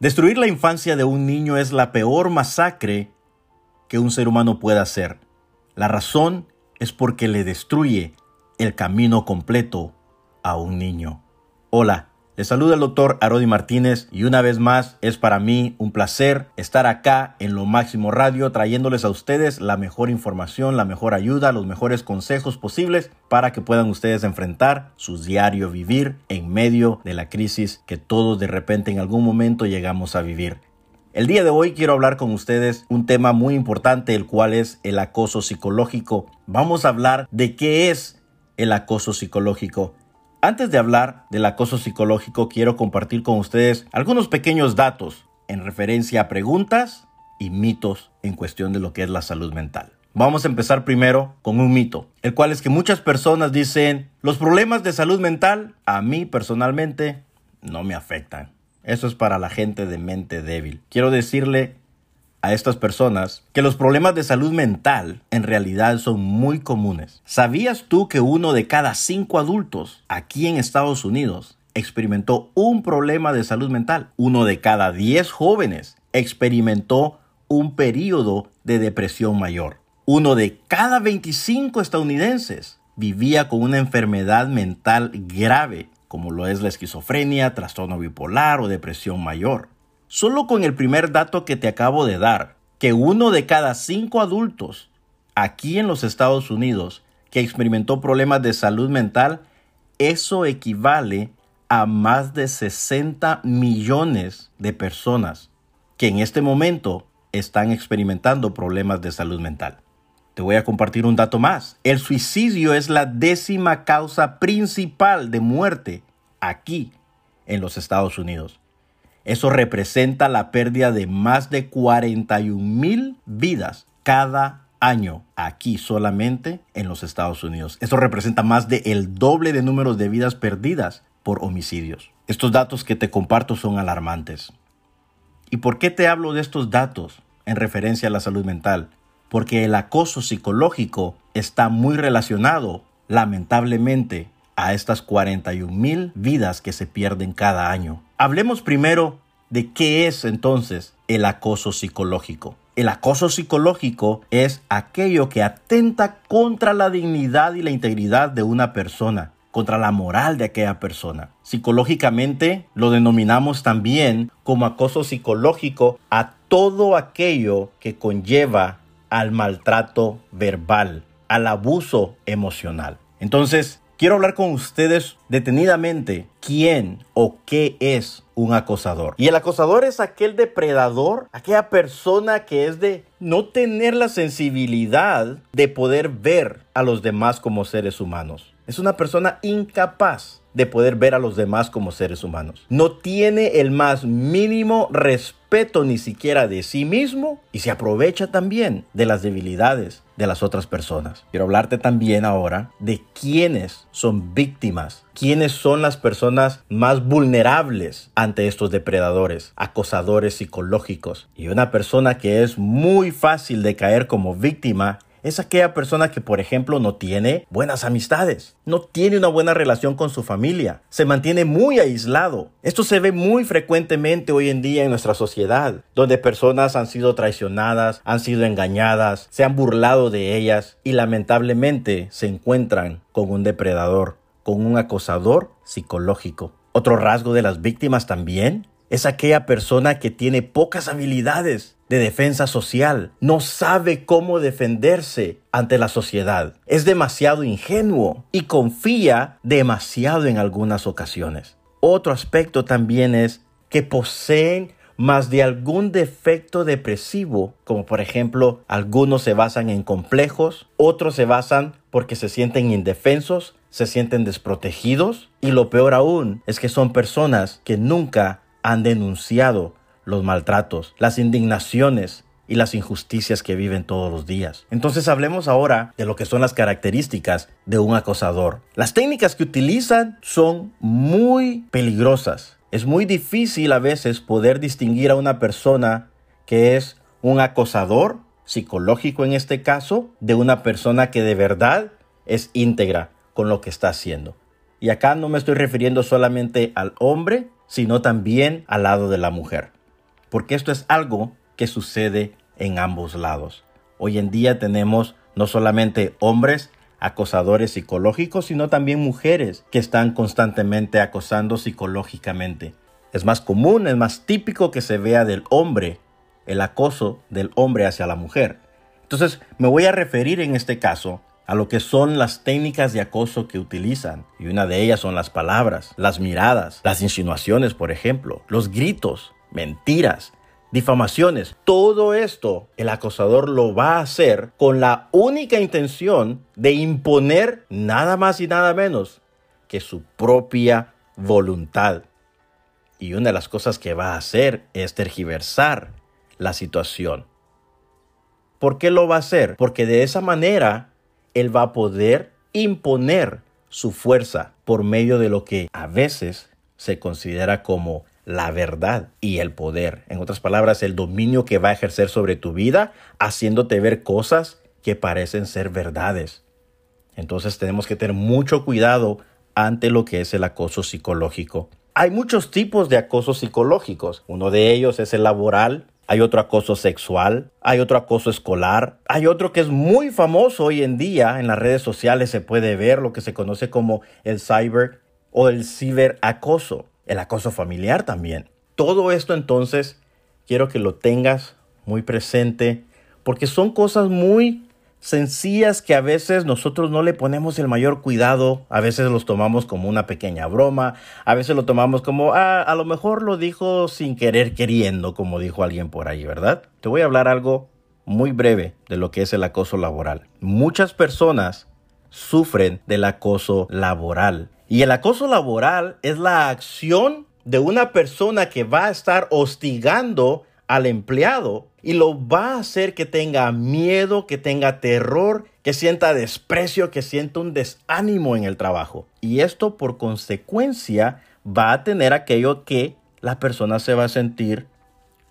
Destruir la infancia de un niño es la peor masacre que un ser humano pueda hacer. La razón es porque le destruye el camino completo a un niño. Hola, les saluda el doctor Arodi Martínez y una vez más es para mí un placer estar acá en Lo Máximo Radio trayéndoles a ustedes la mejor información, la mejor ayuda, los mejores consejos posibles para que puedan ustedes enfrentar su diario vivir en medio de la crisis que todos de repente en algún momento llegamos a vivir. El día de hoy quiero hablar con ustedes un tema muy importante, el cual es el acoso psicológico. Vamos a hablar de qué es el acoso psicológico. Antes de hablar del acoso psicológico, quiero compartir con ustedes algunos pequeños datos en referencia a preguntas y mitos en cuestión de lo que es la salud mental. Vamos a empezar primero con un mito, el cual es que muchas personas dicen, los problemas de salud mental a mí personalmente no me afectan. Eso es para la gente de mente débil. Quiero decirle a estas personas que los problemas de salud mental en realidad son muy comunes. ¿Sabías tú que uno de cada cinco adultos aquí en Estados Unidos experimentó un problema de salud mental? Uno de cada diez jóvenes experimentó un periodo de depresión mayor. Uno de cada 25 estadounidenses vivía con una enfermedad mental grave, como lo es la esquizofrenia, trastorno bipolar o depresión mayor. Solo con el primer dato que te acabo de dar, que uno de cada cinco adultos aquí en los Estados Unidos que experimentó problemas de salud mental, eso equivale a más de 60 millones de personas que en este momento están experimentando problemas de salud mental. Te voy a compartir un dato más. El suicidio es la décima causa principal de muerte aquí en los Estados Unidos. Eso representa la pérdida de más de 41 mil vidas cada año aquí solamente en los Estados Unidos. Eso representa más del el doble de números de vidas perdidas por homicidios. Estos datos que te comparto son alarmantes. ¿Y por qué te hablo de estos datos en referencia a la salud mental? Porque el acoso psicológico está muy relacionado, lamentablemente, a estas 41 mil vidas que se pierden cada año. Hablemos primero de qué es entonces el acoso psicológico. El acoso psicológico es aquello que atenta contra la dignidad y la integridad de una persona, contra la moral de aquella persona. Psicológicamente lo denominamos también como acoso psicológico a todo aquello que conlleva al maltrato verbal, al abuso emocional. Entonces, Quiero hablar con ustedes detenidamente quién o qué es un acosador. Y el acosador es aquel depredador, aquella persona que es de no tener la sensibilidad de poder ver a los demás como seres humanos. Es una persona incapaz de poder ver a los demás como seres humanos. No tiene el más mínimo respeto ni siquiera de sí mismo y se aprovecha también de las debilidades de las otras personas. Quiero hablarte también ahora de quiénes son víctimas, quiénes son las personas más vulnerables ante estos depredadores, acosadores psicológicos. Y una persona que es muy fácil de caer como víctima es aquella persona que, por ejemplo, no tiene buenas amistades, no tiene una buena relación con su familia, se mantiene muy aislado. Esto se ve muy frecuentemente hoy en día en nuestra sociedad, donde personas han sido traicionadas, han sido engañadas, se han burlado de ellas y lamentablemente se encuentran con un depredador, con un acosador psicológico. Otro rasgo de las víctimas también es aquella persona que tiene pocas habilidades de defensa social, no sabe cómo defenderse ante la sociedad, es demasiado ingenuo y confía demasiado en algunas ocasiones. Otro aspecto también es que poseen más de algún defecto depresivo, como por ejemplo algunos se basan en complejos, otros se basan porque se sienten indefensos, se sienten desprotegidos y lo peor aún es que son personas que nunca han denunciado los maltratos, las indignaciones y las injusticias que viven todos los días. Entonces hablemos ahora de lo que son las características de un acosador. Las técnicas que utilizan son muy peligrosas. Es muy difícil a veces poder distinguir a una persona que es un acosador psicológico en este caso de una persona que de verdad es íntegra con lo que está haciendo. Y acá no me estoy refiriendo solamente al hombre, sino también al lado de la mujer. porque esto es algo que sucede en ambos lados. Hoy en día tenemos no solamente hombres acosadores psicológicos, sino también mujeres que están constantemente acosando psicológicamente. Es más común, es más típico que se vea del hombre, el acoso del hombre hacia la mujer. Entonces me voy a referir en este caso a lo que son las técnicas de acoso que utilizan. Y una de ellas son las palabras, las miradas, las insinuaciones, por ejemplo, los gritos, mentiras, difamaciones. Todo esto el acosador lo va a hacer con la única intención de imponer nada más y nada menos que su propia voluntad. Y una de las cosas que va a hacer es tergiversar la situación. ¿Por qué lo va a hacer? Porque de esa manera él va a poder imponer su fuerza por medio de lo que a veces se considera como la verdad y el poder. En otras palabras, el dominio que va a ejercer sobre tu vida, haciéndote ver cosas que parecen ser verdades. Entonces tenemos que tener mucho cuidado ante lo que es el acoso psicológico. Hay muchos tipos de acoso psicológicos. Uno de ellos es el laboral, hay otro acoso sexual, hay otro acoso escolar, hay otro que es muy famoso hoy en día en las redes sociales se puede ver lo que se conoce como el cyber o el ciberacoso, el acoso familiar también. Todo esto entonces quiero que lo tengas muy presente porque son cosas muy sencillas que a veces nosotros no le ponemos el mayor cuidado, a veces los tomamos como una pequeña broma, a veces lo tomamos como, ah, a lo mejor lo dijo sin querer queriendo, como dijo alguien por ahí, ¿verdad? Te voy a hablar algo muy breve de lo que es el acoso laboral. Muchas personas sufren del acoso laboral. Y el acoso laboral es la acción de una persona que va a estar hostigando al empleado y lo va a hacer que tenga miedo, que tenga terror, que sienta desprecio, que sienta un desánimo en el trabajo. Y esto por consecuencia va a tener aquello que la persona se va a sentir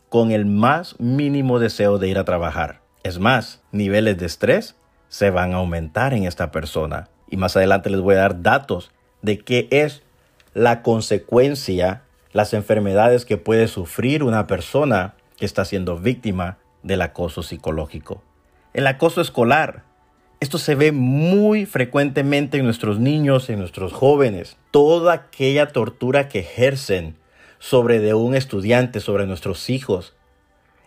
con el más mínimo deseo de ir a trabajar. Es más, niveles de estrés se van a aumentar en esta persona. Y más adelante les voy a dar datos de qué es la consecuencia, las enfermedades que puede sufrir una persona que está siendo víctima del acoso psicológico. El acoso escolar. Esto se ve muy frecuentemente en nuestros niños, en nuestros jóvenes. Toda aquella tortura que ejercen sobre de un estudiante, sobre nuestros hijos.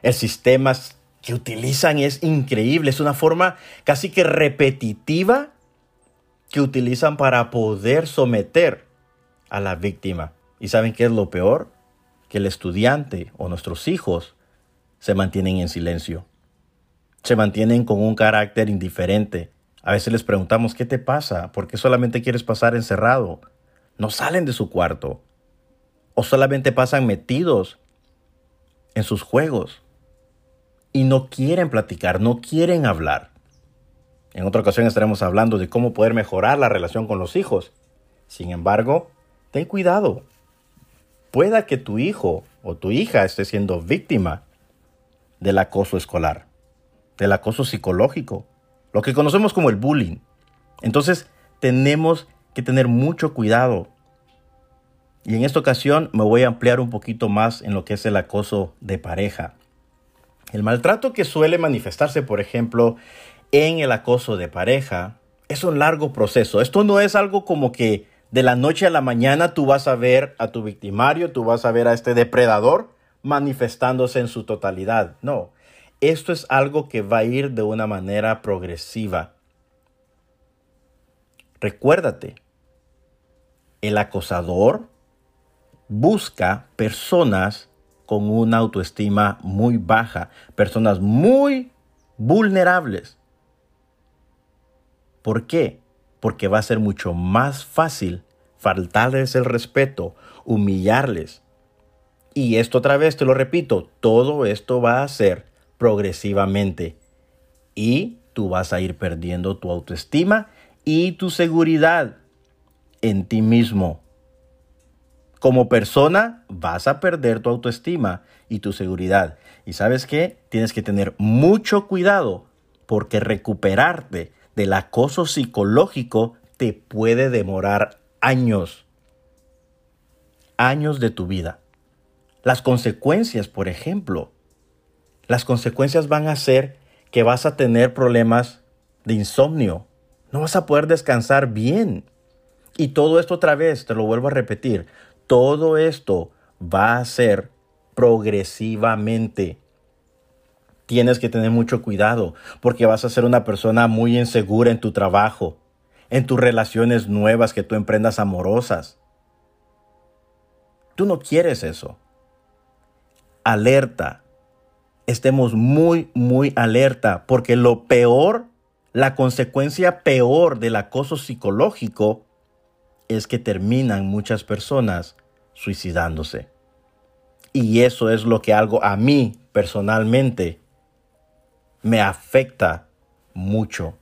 El sistema que utilizan es increíble. Es una forma casi que repetitiva que utilizan para poder someter a la víctima. ¿Y saben qué es lo peor? Que el estudiante o nuestros hijos se mantienen en silencio. Se mantienen con un carácter indiferente. A veces les preguntamos, ¿qué te pasa? ¿Por qué solamente quieres pasar encerrado? No salen de su cuarto. O solamente pasan metidos en sus juegos. Y no quieren platicar, no quieren hablar. En otra ocasión estaremos hablando de cómo poder mejorar la relación con los hijos. Sin embargo, ten cuidado. Pueda que tu hijo o tu hija esté siendo víctima del acoso escolar, del acoso psicológico, lo que conocemos como el bullying. Entonces, tenemos que tener mucho cuidado. Y en esta ocasión me voy a ampliar un poquito más en lo que es el acoso de pareja. El maltrato que suele manifestarse, por ejemplo, en el acoso de pareja, es un largo proceso. Esto no es algo como que de la noche a la mañana tú vas a ver a tu victimario, tú vas a ver a este depredador manifestándose en su totalidad. No, esto es algo que va a ir de una manera progresiva. Recuérdate, el acosador busca personas con una autoestima muy baja, personas muy vulnerables. ¿Por qué? Porque va a ser mucho más fácil faltarles el respeto, humillarles, y esto otra vez te lo repito, todo esto va a ser progresivamente. Y tú vas a ir perdiendo tu autoestima y tu seguridad en ti mismo. Como persona vas a perder tu autoestima y tu seguridad. Y sabes qué? Tienes que tener mucho cuidado porque recuperarte del acoso psicológico te puede demorar años. Años de tu vida. Las consecuencias, por ejemplo. Las consecuencias van a ser que vas a tener problemas de insomnio. No vas a poder descansar bien. Y todo esto otra vez, te lo vuelvo a repetir, todo esto va a ser progresivamente. Tienes que tener mucho cuidado porque vas a ser una persona muy insegura en tu trabajo, en tus relaciones nuevas que tú emprendas amorosas. Tú no quieres eso. Alerta. Estemos muy, muy alerta porque lo peor, la consecuencia peor del acoso psicológico es que terminan muchas personas suicidándose. Y eso es lo que algo a mí personalmente me afecta mucho.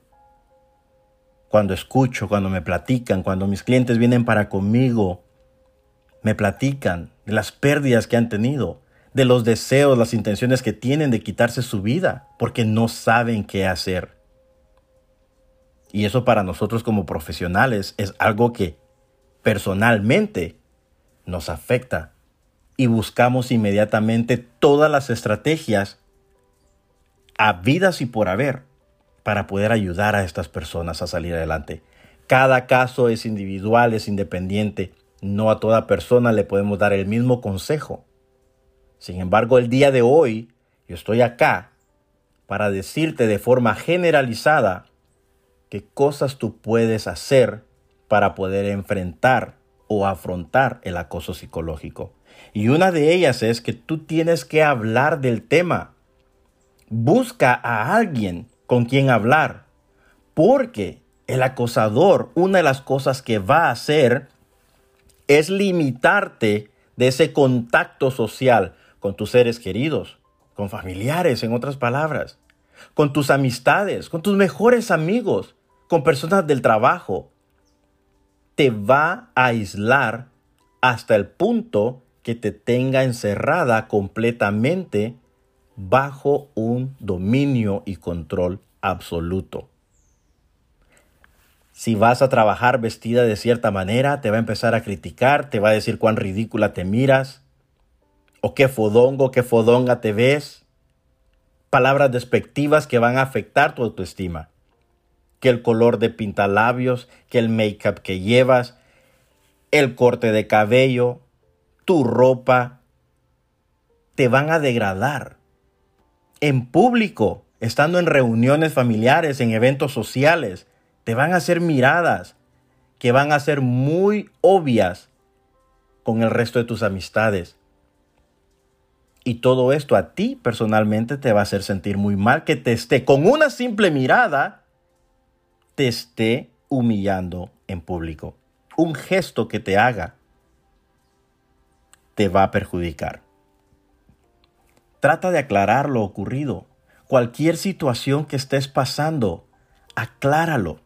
Cuando escucho, cuando me platican, cuando mis clientes vienen para conmigo, me platican de las pérdidas que han tenido, de los deseos, las intenciones que tienen de quitarse su vida, porque no saben qué hacer. Y eso para nosotros como profesionales es algo que personalmente nos afecta y buscamos inmediatamente todas las estrategias habidas y por haber para poder ayudar a estas personas a salir adelante. Cada caso es individual, es independiente. No a toda persona le podemos dar el mismo consejo. Sin embargo, el día de hoy yo estoy acá para decirte de forma generalizada qué cosas tú puedes hacer para poder enfrentar o afrontar el acoso psicológico. Y una de ellas es que tú tienes que hablar del tema. Busca a alguien con quien hablar, porque el acosador, una de las cosas que va a hacer es limitarte de ese contacto social con tus seres queridos, con familiares, en otras palabras, con tus amistades, con tus mejores amigos, con personas del trabajo, te va a aislar hasta el punto que te tenga encerrada completamente bajo un dominio y control absoluto. Si vas a trabajar vestida de cierta manera, te va a empezar a criticar, te va a decir cuán ridícula te miras, o qué fodongo, qué fodonga te ves. Palabras despectivas que van a afectar tu autoestima que el color de pintalabios, que el make-up que llevas, el corte de cabello, tu ropa, te van a degradar. En público, estando en reuniones familiares, en eventos sociales, te van a hacer miradas que van a ser muy obvias con el resto de tus amistades. Y todo esto a ti personalmente te va a hacer sentir muy mal que te esté con una simple mirada te esté humillando en público. Un gesto que te haga te va a perjudicar. Trata de aclarar lo ocurrido. Cualquier situación que estés pasando, acláralo.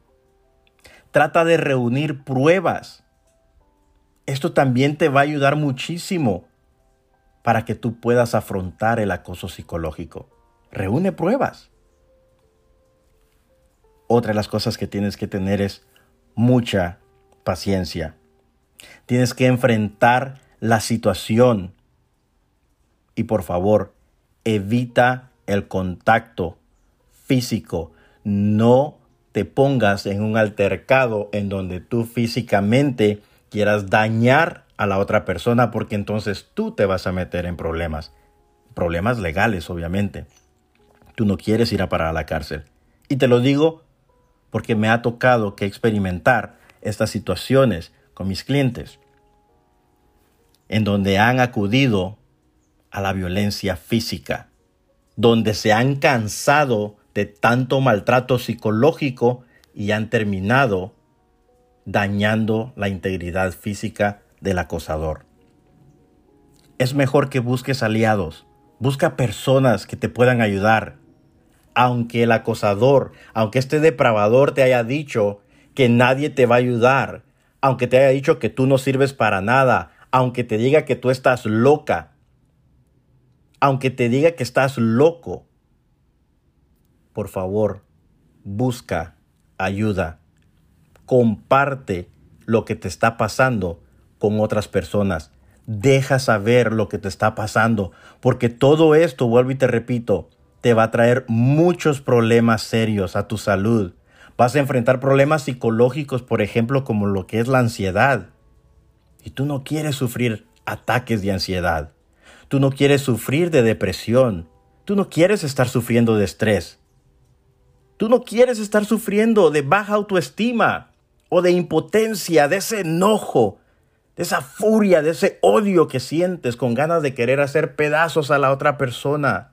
Trata de reunir pruebas. Esto también te va a ayudar muchísimo para que tú puedas afrontar el acoso psicológico. Reúne pruebas. Otra de las cosas que tienes que tener es mucha paciencia. Tienes que enfrentar la situación. Y por favor, evita el contacto físico. No te pongas en un altercado en donde tú físicamente quieras dañar a la otra persona porque entonces tú te vas a meter en problemas. Problemas legales, obviamente. Tú no quieres ir a parar a la cárcel. Y te lo digo porque me ha tocado que experimentar estas situaciones con mis clientes, en donde han acudido a la violencia física, donde se han cansado de tanto maltrato psicológico y han terminado dañando la integridad física del acosador. Es mejor que busques aliados, busca personas que te puedan ayudar, aunque el acosador, aunque este depravador te haya dicho que nadie te va a ayudar, aunque te haya dicho que tú no sirves para nada, aunque te diga que tú estás loca, aunque te diga que estás loco, por favor, busca ayuda, comparte lo que te está pasando con otras personas. Deja saber lo que te está pasando, porque todo esto, vuelvo y te repito, te va a traer muchos problemas serios a tu salud. Vas a enfrentar problemas psicológicos, por ejemplo, como lo que es la ansiedad. Y tú no quieres sufrir ataques de ansiedad. Tú no quieres sufrir de depresión. Tú no quieres estar sufriendo de estrés. Tú no quieres estar sufriendo de baja autoestima o de impotencia, de ese enojo, de esa furia, de ese odio que sientes con ganas de querer hacer pedazos a la otra persona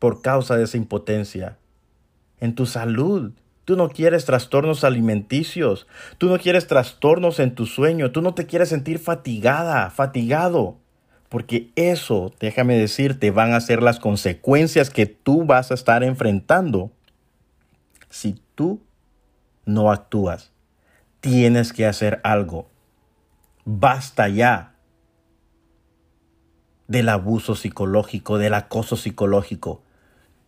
por causa de esa impotencia. En tu salud, tú no quieres trastornos alimenticios, tú no quieres trastornos en tu sueño, tú no te quieres sentir fatigada, fatigado, porque eso, déjame decirte, van a ser las consecuencias que tú vas a estar enfrentando si tú no actúas. Tienes que hacer algo. Basta ya del abuso psicológico, del acoso psicológico.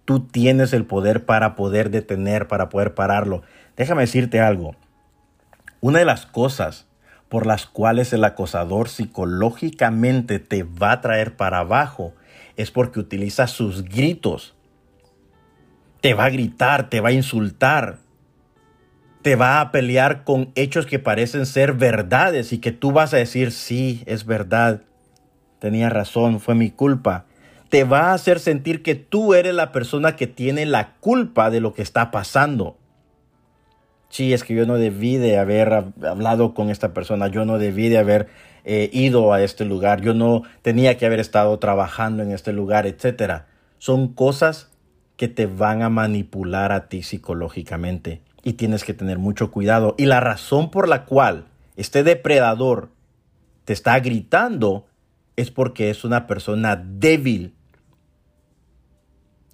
Tú tienes el poder para poder detener, para poder pararlo. Déjame decirte algo. Una de las cosas por las cuales el acosador psicológicamente te va a traer para abajo es porque utiliza sus gritos. Te va a gritar, te va a insultar, te va a pelear con hechos que parecen ser verdades y que tú vas a decir, sí, es verdad, tenía razón, fue mi culpa te va a hacer sentir que tú eres la persona que tiene la culpa de lo que está pasando. Sí, es que yo no debí de haber hablado con esta persona, yo no debí de haber eh, ido a este lugar, yo no tenía que haber estado trabajando en este lugar, etc. Son cosas que te van a manipular a ti psicológicamente y tienes que tener mucho cuidado. Y la razón por la cual este depredador te está gritando es porque es una persona débil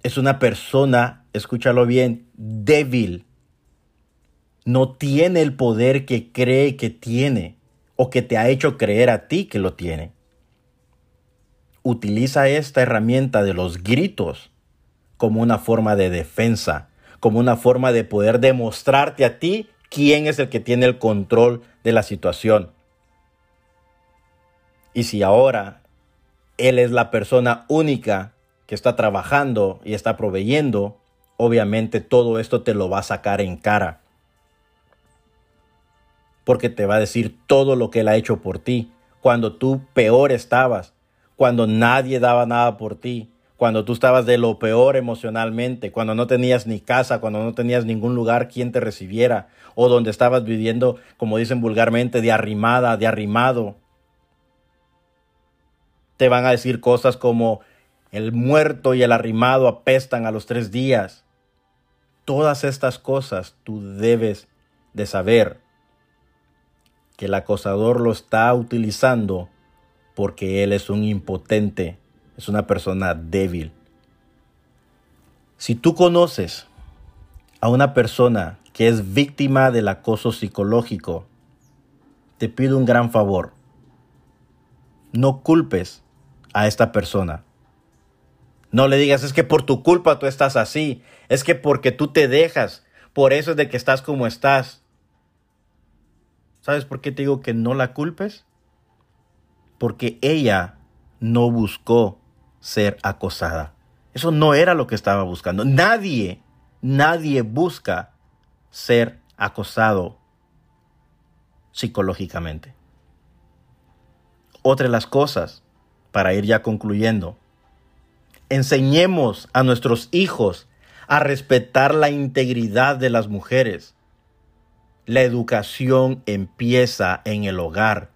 es una persona, escúchalo bien, débil. No tiene el poder que cree que tiene o que te ha hecho creer a ti que lo tiene. Utiliza esta herramienta de los gritos como una forma de defensa, como una forma de poder demostrarte a ti quién es el que tiene el control de la situación. Y si ahora Él es la persona única que está trabajando y está proveyendo, obviamente todo esto te lo va a sacar en cara. Porque te va a decir todo lo que él ha hecho por ti, cuando tú peor estabas, cuando nadie daba nada por ti, cuando tú estabas de lo peor emocionalmente, cuando no tenías ni casa, cuando no tenías ningún lugar quien te recibiera, o donde estabas viviendo, como dicen vulgarmente, de arrimada, de arrimado. Te van a decir cosas como, el muerto y el arrimado apestan a los tres días. Todas estas cosas tú debes de saber que el acosador lo está utilizando porque él es un impotente, es una persona débil. Si tú conoces a una persona que es víctima del acoso psicológico, te pido un gran favor. No culpes a esta persona. No le digas, es que por tu culpa tú estás así, es que porque tú te dejas, por eso es de que estás como estás. ¿Sabes por qué te digo que no la culpes? Porque ella no buscó ser acosada. Eso no era lo que estaba buscando. Nadie, nadie busca ser acosado psicológicamente. Otra de las cosas, para ir ya concluyendo, Enseñemos a nuestros hijos a respetar la integridad de las mujeres. La educación empieza en el hogar.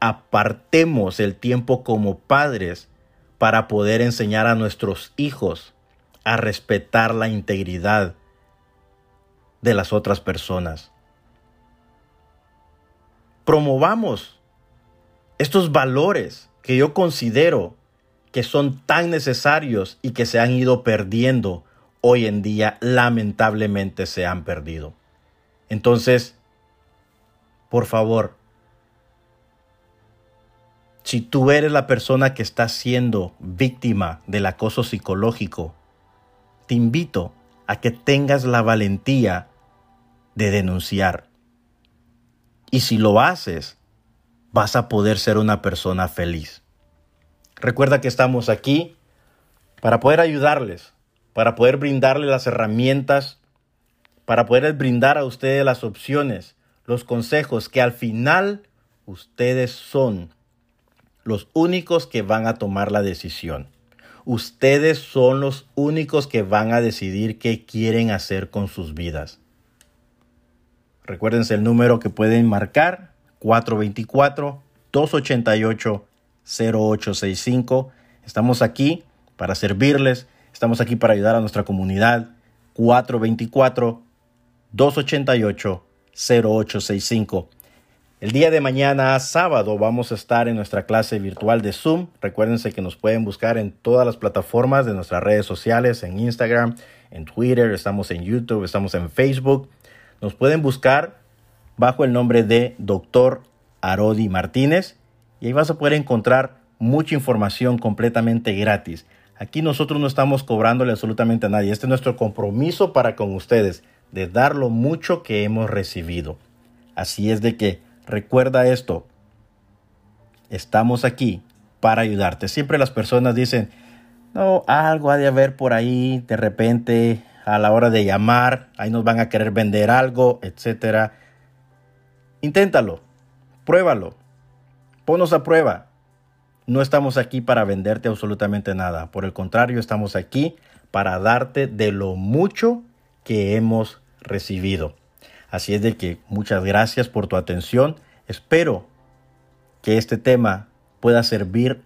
Apartemos el tiempo como padres para poder enseñar a nuestros hijos a respetar la integridad de las otras personas. Promovamos estos valores que yo considero que son tan necesarios y que se han ido perdiendo hoy en día, lamentablemente se han perdido. Entonces, por favor, si tú eres la persona que está siendo víctima del acoso psicológico, te invito a que tengas la valentía de denunciar. Y si lo haces, vas a poder ser una persona feliz. Recuerda que estamos aquí para poder ayudarles, para poder brindarles las herramientas, para poder brindar a ustedes las opciones, los consejos que al final ustedes son los únicos que van a tomar la decisión. Ustedes son los únicos que van a decidir qué quieren hacer con sus vidas. Recuérdense el número que pueden marcar, 424-288-0865. Estamos aquí para servirles, estamos aquí para ayudar a nuestra comunidad. 424-288-0865. El día de mañana, sábado, vamos a estar en nuestra clase virtual de Zoom. Recuérdense que nos pueden buscar en todas las plataformas de nuestras redes sociales, en Instagram, en Twitter, estamos en YouTube, estamos en Facebook. Nos pueden buscar bajo el nombre de Dr. Arodi Martínez y ahí vas a poder encontrar mucha información completamente gratis. Aquí nosotros no estamos cobrándole absolutamente a nadie. Este es nuestro compromiso para con ustedes de dar lo mucho que hemos recibido. Así es de que Recuerda esto. Estamos aquí para ayudarte. Siempre las personas dicen, no, algo ha de haber por ahí, de repente a la hora de llamar, ahí nos van a querer vender algo, etcétera. Inténtalo, pruébalo, ponos a prueba. No estamos aquí para venderte absolutamente nada. Por el contrario, estamos aquí para darte de lo mucho que hemos recibido. Así es de que muchas gracias por tu atención. Espero que este tema pueda servir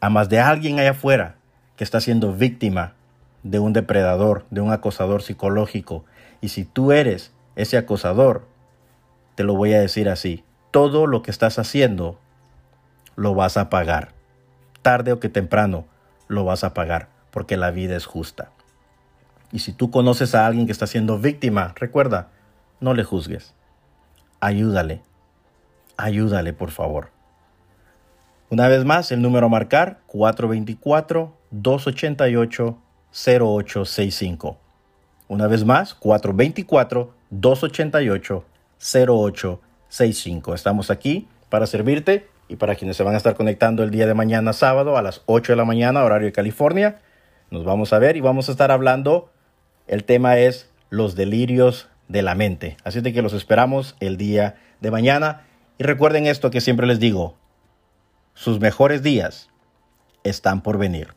a más de alguien allá afuera que está siendo víctima de un depredador, de un acosador psicológico. Y si tú eres ese acosador, te lo voy a decir así, todo lo que estás haciendo lo vas a pagar. Tarde o que temprano lo vas a pagar, porque la vida es justa. Y si tú conoces a alguien que está siendo víctima, recuerda, no le juzgues. Ayúdale. Ayúdale, por favor. Una vez más, el número a marcar 424-288-0865. Una vez más, 424-288-0865. Estamos aquí para servirte y para quienes se van a estar conectando el día de mañana sábado a las 8 de la mañana, horario de California. Nos vamos a ver y vamos a estar hablando. El tema es los delirios de la mente. Así de que los esperamos el día de mañana. Y recuerden esto que siempre les digo, sus mejores días están por venir.